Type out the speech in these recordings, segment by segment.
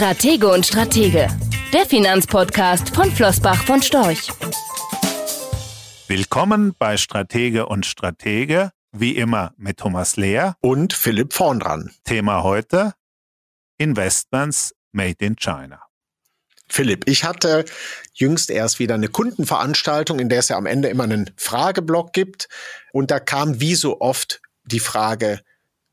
Stratege und Stratege, der Finanzpodcast von Flossbach von Storch. Willkommen bei Stratege und Stratege, wie immer mit Thomas Lehr und Philipp Vorndran. Thema heute Investments made in China. Philipp, ich hatte jüngst erst wieder eine Kundenveranstaltung, in der es ja am Ende immer einen Frageblock gibt. Und da kam wie so oft die Frage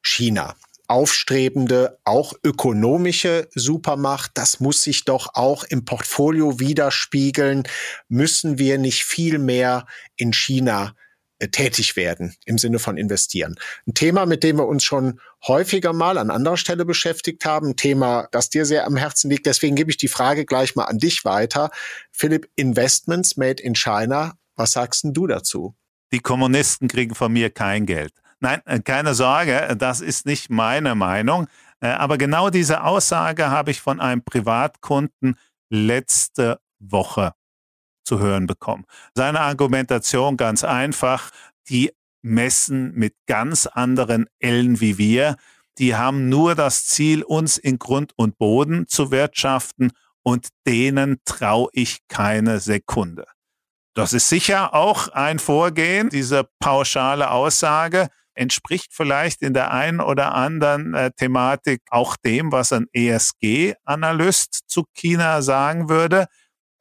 China aufstrebende, auch ökonomische Supermacht. Das muss sich doch auch im Portfolio widerspiegeln. Müssen wir nicht viel mehr in China äh, tätig werden im Sinne von investieren. Ein Thema, mit dem wir uns schon häufiger mal an anderer Stelle beschäftigt haben, ein Thema, das dir sehr am Herzen liegt. Deswegen gebe ich die Frage gleich mal an dich weiter. Philipp, Investments made in China, was sagst denn du dazu? Die Kommunisten kriegen von mir kein Geld. Nein, äh, keine Sorge, das ist nicht meine Meinung. Äh, aber genau diese Aussage habe ich von einem Privatkunden letzte Woche zu hören bekommen. Seine Argumentation ganz einfach, die messen mit ganz anderen Ellen wie wir. Die haben nur das Ziel, uns in Grund und Boden zu wirtschaften und denen traue ich keine Sekunde. Das ist sicher auch ein Vorgehen, diese pauschale Aussage entspricht vielleicht in der einen oder anderen äh, Thematik auch dem, was ein ESG-Analyst zu China sagen würde.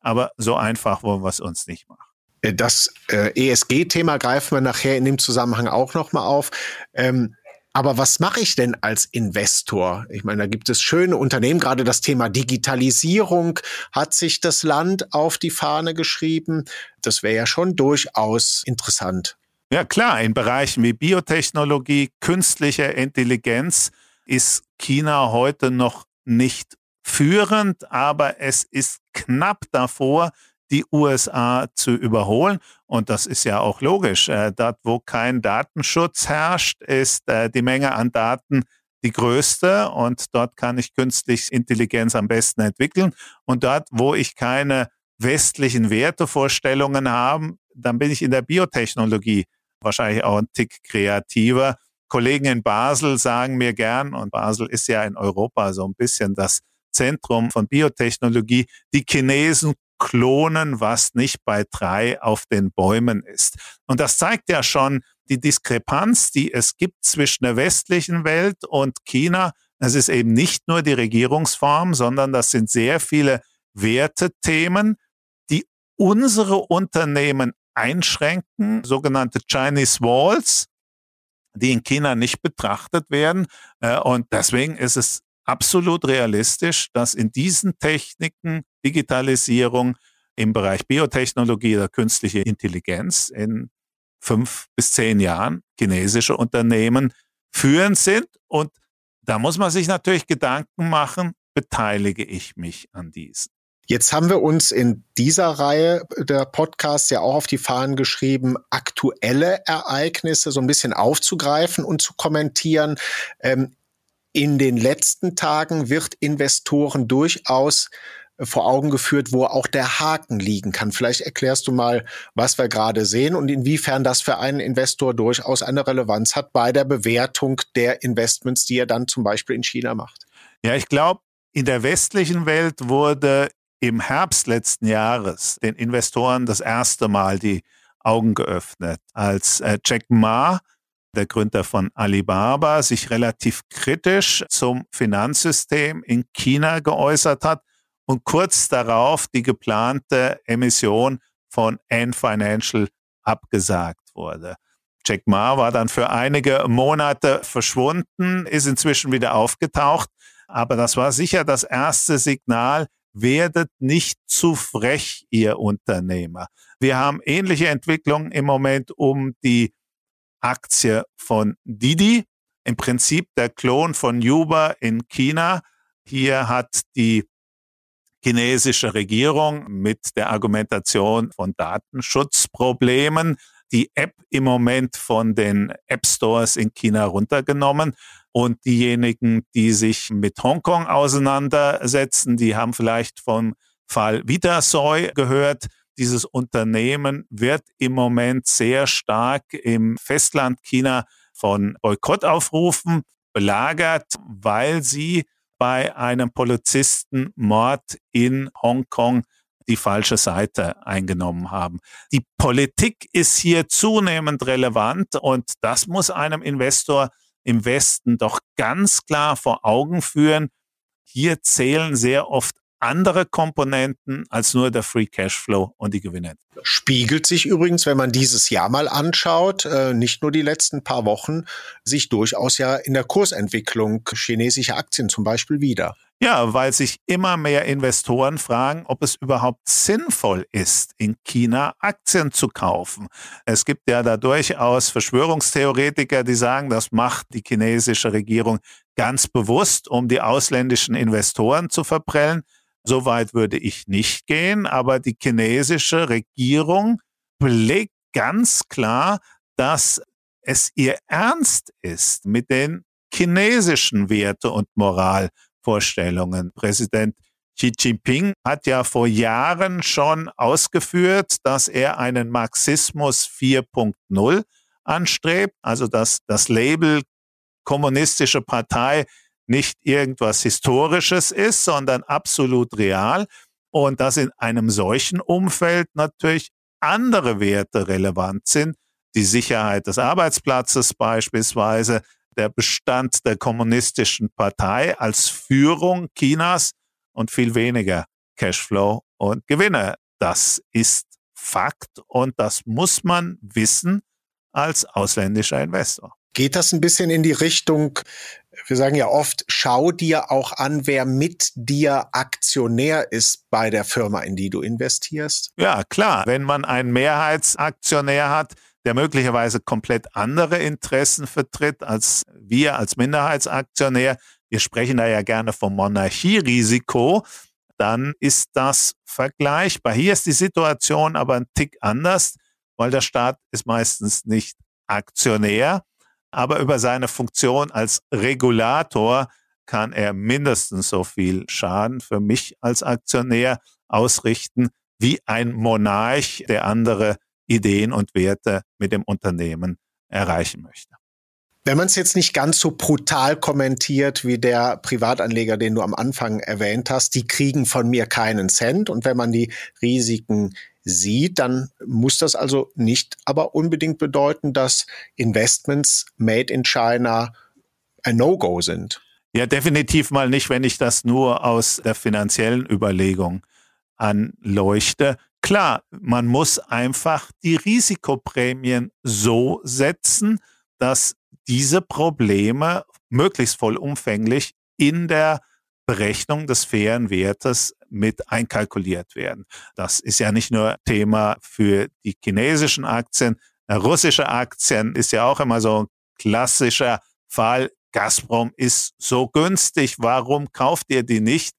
Aber so einfach wollen wir es uns nicht machen. Äh, das äh, ESG-Thema greifen wir nachher in dem Zusammenhang auch nochmal auf. Ähm, aber was mache ich denn als Investor? Ich meine, da gibt es schöne Unternehmen, gerade das Thema Digitalisierung hat sich das Land auf die Fahne geschrieben. Das wäre ja schon durchaus interessant. Ja klar, in Bereichen wie Biotechnologie, künstliche Intelligenz ist China heute noch nicht führend, aber es ist knapp davor, die USA zu überholen. Und das ist ja auch logisch. Äh, dort, wo kein Datenschutz herrscht, ist äh, die Menge an Daten die größte und dort kann ich künstliche Intelligenz am besten entwickeln. Und dort, wo ich keine westlichen Wertevorstellungen habe, dann bin ich in der Biotechnologie wahrscheinlich auch ein Tick kreativer. Kollegen in Basel sagen mir gern, und Basel ist ja in Europa so ein bisschen das Zentrum von Biotechnologie, die Chinesen klonen, was nicht bei drei auf den Bäumen ist. Und das zeigt ja schon die Diskrepanz, die es gibt zwischen der westlichen Welt und China. Es ist eben nicht nur die Regierungsform, sondern das sind sehr viele Wertethemen, die unsere Unternehmen einschränken, sogenannte Chinese Walls, die in China nicht betrachtet werden. Äh, und deswegen ist es absolut realistisch, dass in diesen Techniken Digitalisierung im Bereich Biotechnologie oder künstliche Intelligenz in fünf bis zehn Jahren chinesische Unternehmen führend sind. Und da muss man sich natürlich Gedanken machen, beteilige ich mich an diesen. Jetzt haben wir uns in dieser Reihe der Podcasts ja auch auf die Fahnen geschrieben, aktuelle Ereignisse so ein bisschen aufzugreifen und zu kommentieren. Ähm, in den letzten Tagen wird Investoren durchaus vor Augen geführt, wo auch der Haken liegen kann. Vielleicht erklärst du mal, was wir gerade sehen und inwiefern das für einen Investor durchaus eine Relevanz hat bei der Bewertung der Investments, die er dann zum Beispiel in China macht. Ja, ich glaube, in der westlichen Welt wurde im Herbst letzten Jahres den Investoren das erste Mal die Augen geöffnet, als äh, Jack Ma, der Gründer von Alibaba, sich relativ kritisch zum Finanzsystem in China geäußert hat und kurz darauf die geplante Emission von Ant Financial abgesagt wurde. Jack Ma war dann für einige Monate verschwunden, ist inzwischen wieder aufgetaucht, aber das war sicher das erste Signal, werdet nicht zu frech, ihr Unternehmer. Wir haben ähnliche Entwicklungen im Moment um die Aktie von Didi, im Prinzip der Klon von Uber in China. Hier hat die chinesische Regierung mit der Argumentation von Datenschutzproblemen die App im Moment von den App Stores in China runtergenommen. Und diejenigen, die sich mit Hongkong auseinandersetzen, die haben vielleicht vom Fall Vitasoy gehört. Dieses Unternehmen wird im Moment sehr stark im Festland China von Boykottaufrufen belagert, weil sie bei einem Polizistenmord in Hongkong die falsche Seite eingenommen haben. Die Politik ist hier zunehmend relevant und das muss einem Investor im Westen doch ganz klar vor Augen führen. Hier zählen sehr oft andere Komponenten als nur der Free Cashflow und die Gewinne. Spiegelt sich übrigens, wenn man dieses Jahr mal anschaut, äh, nicht nur die letzten paar Wochen, sich durchaus ja in der Kursentwicklung chinesischer Aktien zum Beispiel wieder. Ja, weil sich immer mehr Investoren fragen, ob es überhaupt sinnvoll ist, in China Aktien zu kaufen. Es gibt ja da durchaus Verschwörungstheoretiker, die sagen, das macht die chinesische Regierung ganz bewusst, um die ausländischen Investoren zu verprellen. So weit würde ich nicht gehen, aber die chinesische Regierung belegt ganz klar, dass es ihr ernst ist mit den chinesischen Werte und Moralvorstellungen. Präsident Xi Jinping hat ja vor Jahren schon ausgeführt, dass er einen Marxismus 4.0 anstrebt, also dass das Label kommunistische Partei nicht irgendwas Historisches ist, sondern absolut real und dass in einem solchen Umfeld natürlich andere Werte relevant sind, die Sicherheit des Arbeitsplatzes beispielsweise, der Bestand der kommunistischen Partei als Führung Chinas und viel weniger Cashflow und Gewinne. Das ist Fakt und das muss man wissen als ausländischer Investor. Geht das ein bisschen in die Richtung, wir sagen ja oft, schau dir auch an, wer mit dir Aktionär ist bei der Firma, in die du investierst? Ja, klar. Wenn man einen Mehrheitsaktionär hat, der möglicherweise komplett andere Interessen vertritt als wir als Minderheitsaktionär, wir sprechen da ja gerne vom Monarchierisiko, dann ist das vergleichbar. Hier ist die Situation aber ein Tick anders, weil der Staat ist meistens nicht Aktionär, aber über seine Funktion als Regulator kann er mindestens so viel Schaden für mich als Aktionär ausrichten wie ein Monarch, der andere Ideen und Werte mit dem Unternehmen erreichen möchte. Wenn man es jetzt nicht ganz so brutal kommentiert wie der Privatanleger, den du am Anfang erwähnt hast, die kriegen von mir keinen Cent. Und wenn man die Risiken sieht, dann muss das also nicht aber unbedingt bedeuten, dass Investments made in China ein No-Go sind. Ja, definitiv mal nicht, wenn ich das nur aus der finanziellen Überlegung anleuchte. Klar, man muss einfach die Risikoprämien so setzen, dass diese Probleme möglichst vollumfänglich in der Berechnung des fairen Wertes mit einkalkuliert werden. Das ist ja nicht nur Thema für die chinesischen Aktien. Russische Aktien ist ja auch immer so ein klassischer Fall. Gazprom ist so günstig. Warum kauft ihr die nicht?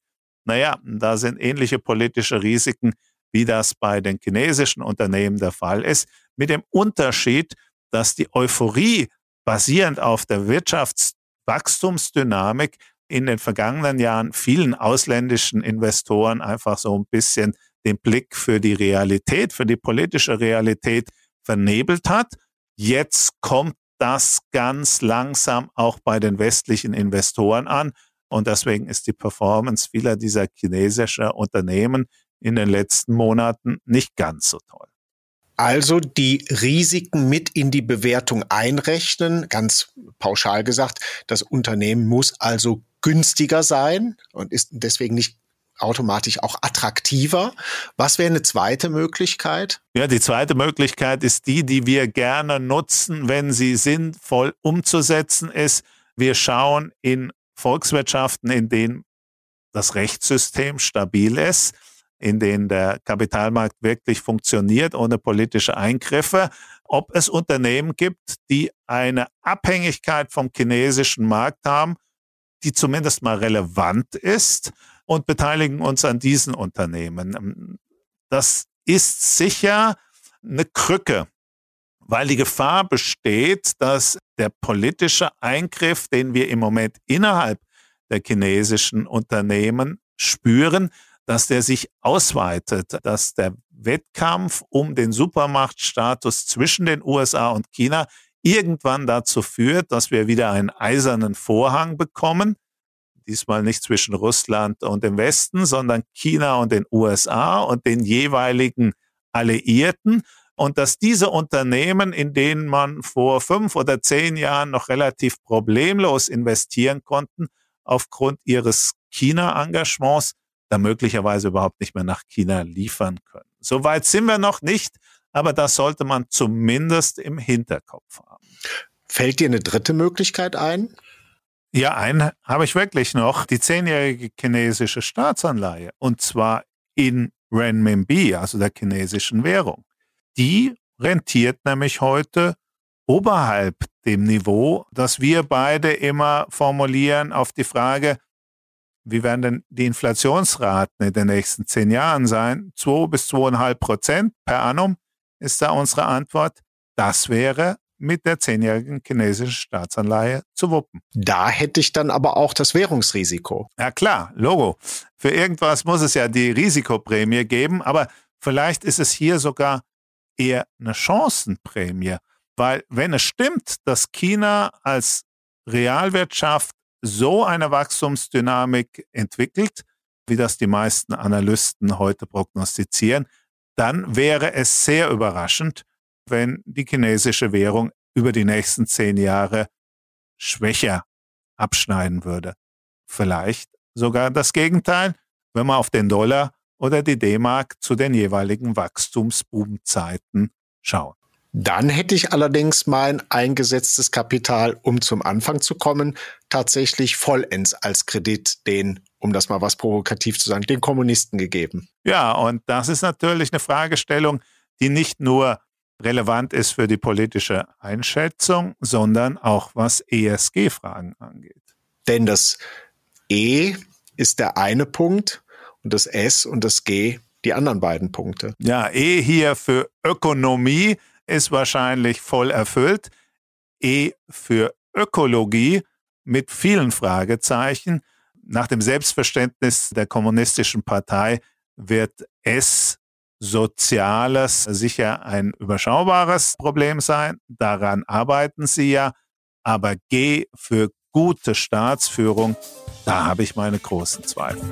Naja, da sind ähnliche politische Risiken, wie das bei den chinesischen Unternehmen der Fall ist. Mit dem Unterschied, dass die Euphorie basierend auf der Wirtschaftswachstumsdynamik in den vergangenen Jahren vielen ausländischen Investoren einfach so ein bisschen den Blick für die Realität, für die politische Realität vernebelt hat. Jetzt kommt das ganz langsam auch bei den westlichen Investoren an. Und deswegen ist die Performance vieler dieser chinesischen Unternehmen in den letzten Monaten nicht ganz so toll. Also die Risiken mit in die Bewertung einrechnen, ganz pauschal gesagt, das Unternehmen muss also günstiger sein und ist deswegen nicht automatisch auch attraktiver. Was wäre eine zweite Möglichkeit? Ja, die zweite Möglichkeit ist die, die wir gerne nutzen, wenn sie sinnvoll umzusetzen ist. Wir schauen in Volkswirtschaften, in denen das Rechtssystem stabil ist, in denen der Kapitalmarkt wirklich funktioniert ohne politische Eingriffe, ob es Unternehmen gibt, die eine Abhängigkeit vom chinesischen Markt haben die zumindest mal relevant ist und beteiligen uns an diesen Unternehmen. Das ist sicher eine Krücke, weil die Gefahr besteht, dass der politische Eingriff, den wir im Moment innerhalb der chinesischen Unternehmen spüren, dass der sich ausweitet, dass der Wettkampf um den Supermachtstatus zwischen den USA und China irgendwann dazu führt, dass wir wieder einen eisernen Vorhang bekommen. diesmal nicht zwischen Russland und dem Westen, sondern China und den USA und den jeweiligen Alliierten. Und dass diese Unternehmen, in denen man vor fünf oder zehn Jahren noch relativ problemlos investieren konnten, aufgrund ihres China-Engagements da möglicherweise überhaupt nicht mehr nach China liefern können. Soweit sind wir noch nicht, aber das sollte man zumindest im Hinterkopf haben. Fällt dir eine dritte Möglichkeit ein? Ja, einen habe ich wirklich noch. Die zehnjährige chinesische Staatsanleihe. Und zwar in Renminbi, also der chinesischen Währung. Die rentiert nämlich heute oberhalb dem Niveau, das wir beide immer formulieren auf die Frage, wie werden denn die Inflationsraten in den nächsten zehn Jahren sein? Zwei bis zweieinhalb Prozent per annum ist da unsere Antwort. Das wäre mit der zehnjährigen chinesischen Staatsanleihe zu wuppen. Da hätte ich dann aber auch das Währungsrisiko. Ja klar, Logo. Für irgendwas muss es ja die Risikoprämie geben, aber vielleicht ist es hier sogar eher eine Chancenprämie, weil wenn es stimmt, dass China als Realwirtschaft so eine Wachstumsdynamik entwickelt, wie das die meisten Analysten heute prognostizieren, dann wäre es sehr überraschend, wenn die chinesische Währung über die nächsten zehn Jahre schwächer abschneiden würde. Vielleicht sogar das Gegenteil, wenn man auf den Dollar oder die D-Mark zu den jeweiligen Wachstumsboomzeiten schaut. Dann hätte ich allerdings mein eingesetztes Kapital, um zum Anfang zu kommen, tatsächlich vollends als Kredit den, um das mal was provokativ zu sagen, den Kommunisten gegeben. Ja, und das ist natürlich eine Fragestellung, die nicht nur relevant ist für die politische Einschätzung, sondern auch was ESG-Fragen angeht. Denn das E ist der eine Punkt und das S und das G die anderen beiden Punkte. Ja, E hier für Ökonomie ist wahrscheinlich voll erfüllt. E für Ökologie mit vielen Fragezeichen. Nach dem Selbstverständnis der kommunistischen Partei wird S Soziales sicher ein überschaubares Problem sein. Daran arbeiten sie ja. Aber G für gute Staatsführung, da habe ich meine großen Zweifel.